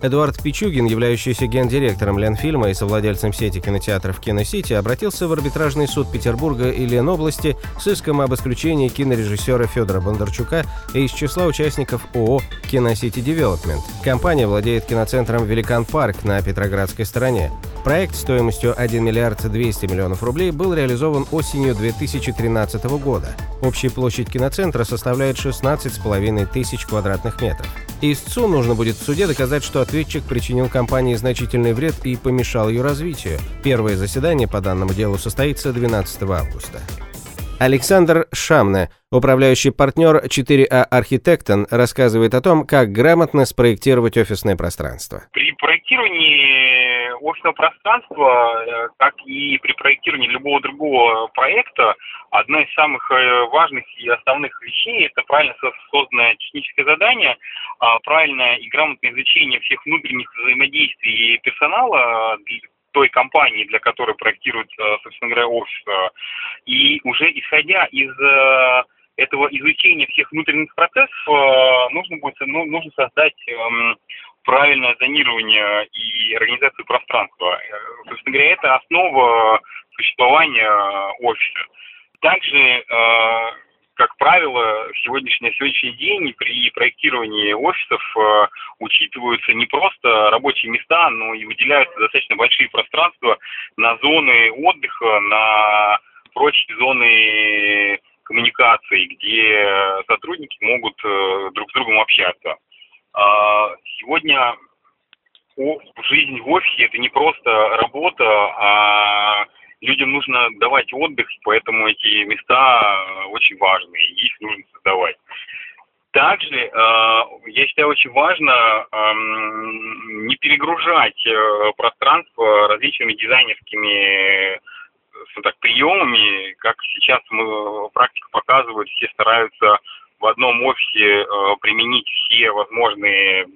Эдуард Пичугин, являющийся гендиректором Ленфильма и совладельцем сети кинотеатров «Киносити», обратился в арбитражный суд Петербурга и Ленобласти с иском об исключении кинорежиссера Федора Бондарчука из числа участников ООО «Киносити Девелопмент». Компания владеет киноцентром «Великан Парк» на Петроградской стороне. Проект стоимостью 1 миллиард 200 миллионов рублей был реализован осенью 2013 года. Общая площадь киноцентра составляет 16,5 тысяч квадратных метров. Истцу нужно будет в суде доказать, что ответчик причинил компании значительный вред и помешал ее развитию. Первое заседание по данному делу состоится 12 августа. Александр Шамне, управляющий партнер 4А Архитектон, рассказывает о том, как грамотно спроектировать офисное пространство. При проектировании офисного пространства, э, как и при проектировании любого другого проекта, одна из самых э, важных и основных вещей – это правильно созданное техническое задание, а, правильное и грамотное изучение всех внутренних взаимодействий персонала той компании, для которой проектируют, э, собственно говоря, офис. И уже исходя из э, этого изучения всех внутренних процессов, нужно будет ну, нужно создать эм, правильное зонирование и организацию пространства. Собственно говоря, это основа существования офиса. Также, э, как правило, в сегодняшний, сегодняшний день при проектировании офисов э, учитываются не просто рабочие места, но и выделяются достаточно большие пространства на зоны отдыха, на прочие зоны коммуникации, где сотрудники могут э, друг с другом общаться. А, сегодня жизнь в офисе это не просто работа, а людям нужно давать отдых, поэтому эти места очень важны, их нужно создавать. Также, э, я считаю, очень важно не перегружать э, пространство различными дизайнерскими так, приемами. Как сейчас мы, практика показывает, все стараются в одном офисе э, применить все возможные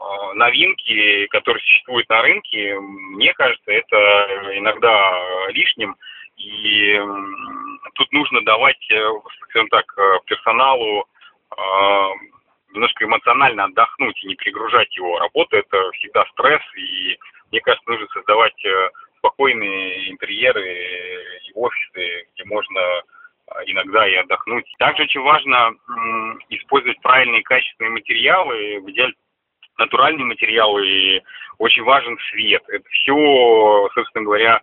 Э, новинки, которые существуют на рынке, мне кажется, это иногда лишним. И тут нужно давать, э, скажем так, персоналу немножко эмоционально отдохнуть и не перегружать его. Работа – это всегда стресс, и мне кажется, нужно создавать спокойные интерьеры и офисы, где можно иногда и отдохнуть. Также очень важно использовать правильные качественные материалы, в идеале натуральные материалы и очень важен свет. Это все, собственно говоря,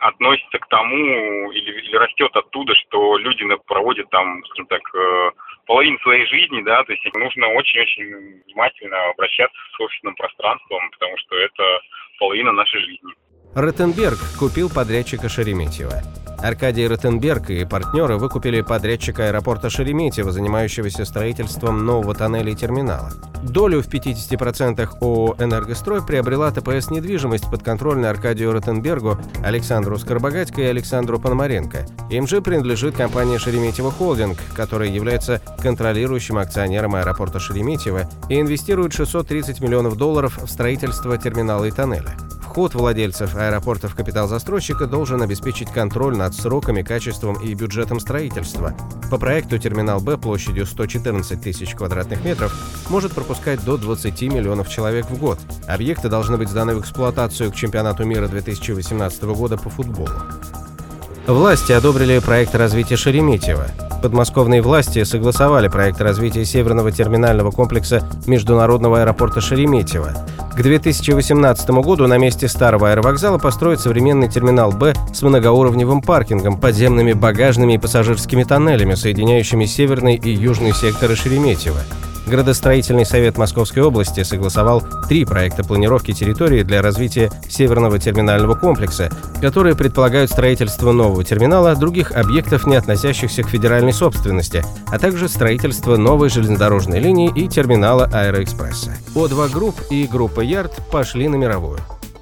относится к тому или, или растет оттуда, что люди проводят там, скажем так, э, половину своей жизни, да, то есть нужно очень-очень внимательно обращаться с офисным пространством, потому что это половина нашей жизни. Ротенберг купил подрядчика Шереметьева. Аркадий Ротенберг и партнеры выкупили подрядчика аэропорта Шереметьево, занимающегося строительством нового тоннеля и терминала. Долю в 50% ООО «Энергострой» приобрела ТПС «Недвижимость» подконтрольная Аркадию Ротенбергу, Александру Скоробогатько и Александру Пономаренко. Им же принадлежит компания «Шереметьево Холдинг», которая является контролирующим акционером аэропорта Шереметьево и инвестирует 630 миллионов долларов в строительство терминала и тоннеля. Вход владельцев аэропорта в капитал застройщика должен обеспечить контроль над сроками, качеством и бюджетом строительства. По проекту терминал Б площадью 114 тысяч квадратных метров может пропускать до 20 миллионов человек в год. Объекты должны быть сданы в эксплуатацию к чемпионату мира 2018 года по футболу. Власти одобрили проект развития Шереметьево. Подмосковные власти согласовали проект развития северного терминального комплекса международного аэропорта Шереметьево. К 2018 году на месте старого аэровокзала построят современный терминал «Б» с многоуровневым паркингом, подземными багажными и пассажирскими тоннелями, соединяющими северный и южный секторы Шереметьево. Градостроительный совет Московской области согласовал три проекта планировки территории для развития Северного терминального комплекса, которые предполагают строительство нового терминала, других объектов, не относящихся к федеральной собственности, а также строительство новой железнодорожной линии и терминала Аэроэкспресса. O2 Group и группа Ярд пошли на мировую.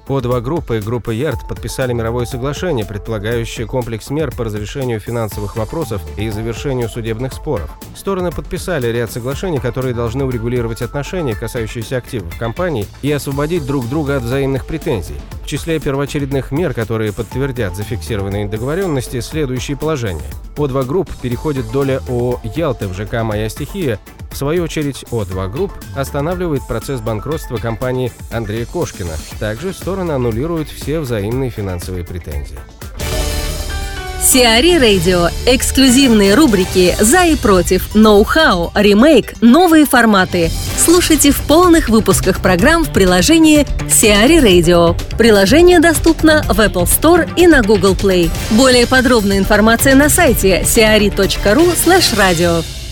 O2 группа и группа Ярд подписали мировое соглашение, предполагающее комплекс мер по разрешению финансовых вопросов и завершению судебных споров. Стороны подписали ряд соглашений, которые должны урегулировать отношения, касающиеся активов компаний, и освободить друг друга от взаимных претензий. В числе первоочередных мер, которые подтвердят зафиксированные договоренности, следующие положения. O2 Group переходит доля ООО «Ялты» в ЖК «Моя стихия», в свою очередь, O2 Group останавливает процесс банкротства компании Андрея Кошкина. Также стороны аннулируют все взаимные финансовые претензии. CRE Радио. Эксклюзивные рубрики «За и против», «Ноу-хау», «Ремейк», «Новые форматы». Слушайте в полных выпусках программ в приложении Сиари Radio. Приложение доступно в Apple Store и на Google Play. Более подробная информация на сайте siari.ru radio.